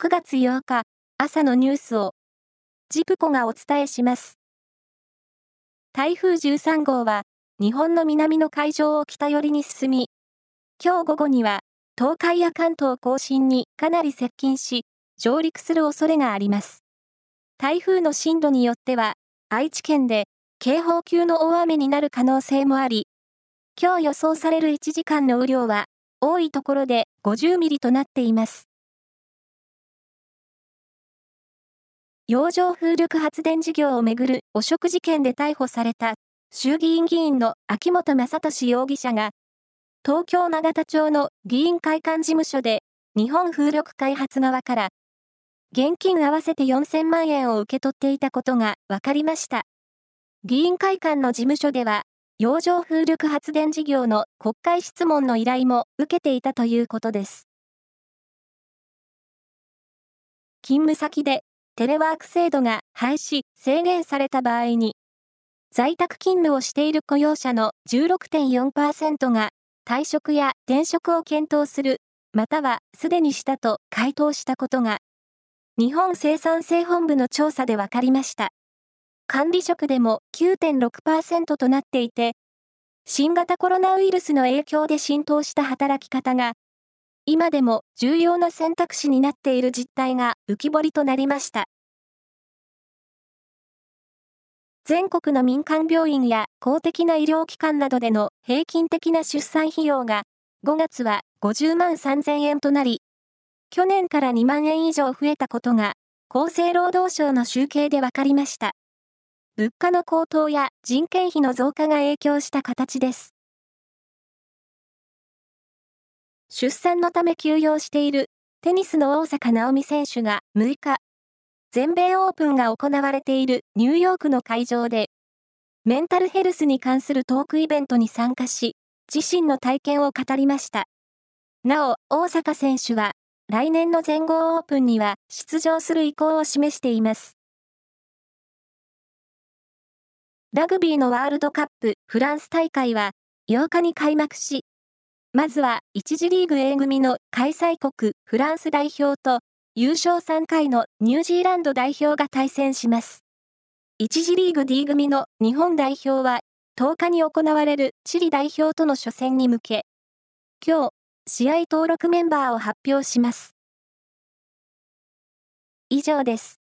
9月8日朝のニュースをジプコがお伝えします。台風13号は日本の南の海上を北寄りに進み、今日午後には東海や関東甲信にかなり接近し、上陸する恐れがあります。台風の進路によっては、愛知県で警報級の大雨になる可能性もあり、今日予想される1時間の雨量は、多いところで50ミリとなっています。洋上風力発電事業をめぐる汚職事件で逮捕された衆議院議員の秋本真利容疑者が、東京永田町の議員会館事務所で日本風力開発側から現金合わせて4000万円を受け取っていたことが分かりました。議員会館の事務所では、洋上風力発電事業の国会質問の依頼も受けていたということです。勤務先でテレワーク制度が廃止、制限された場合に、在宅勤務をしている雇用者の16.4%が退職や転職を検討する、またはすでにしたと回答したことが日本生産性本部の調査で分かりました。管理職でも9.6%となっていて、新型コロナウイルスの影響で浸透した働き方が、今でも重要な選択肢になっている実態が浮き彫りとなりました。全国の民間病院や公的な医療機関などでの平均的な出産費用が5月は50万3000円となり、去年から2万円以上増えたことが、厚生労働省の集計で分かりました。物価の高騰や人件費の増加が影響した形です。出産のため休養しているテニスの大坂なおみ選手が6日、全米オープンが行われているニューヨークの会場で、メンタルヘルスに関するトークイベントに参加し、自身の体験を語りました。なお、大坂選手は、来年の全豪オープンには出場する意向を示しています。ラグビーのワールドカップフランス大会は8日に開幕し、まずは1次リーグ A 組の開催国フランス代表と優勝3回のニュージーランド代表が対戦します。1次リーグ D 組の日本代表は10日に行われるチリ代表との初戦に向け、今日、試合登録メンバーを発表します。以上です。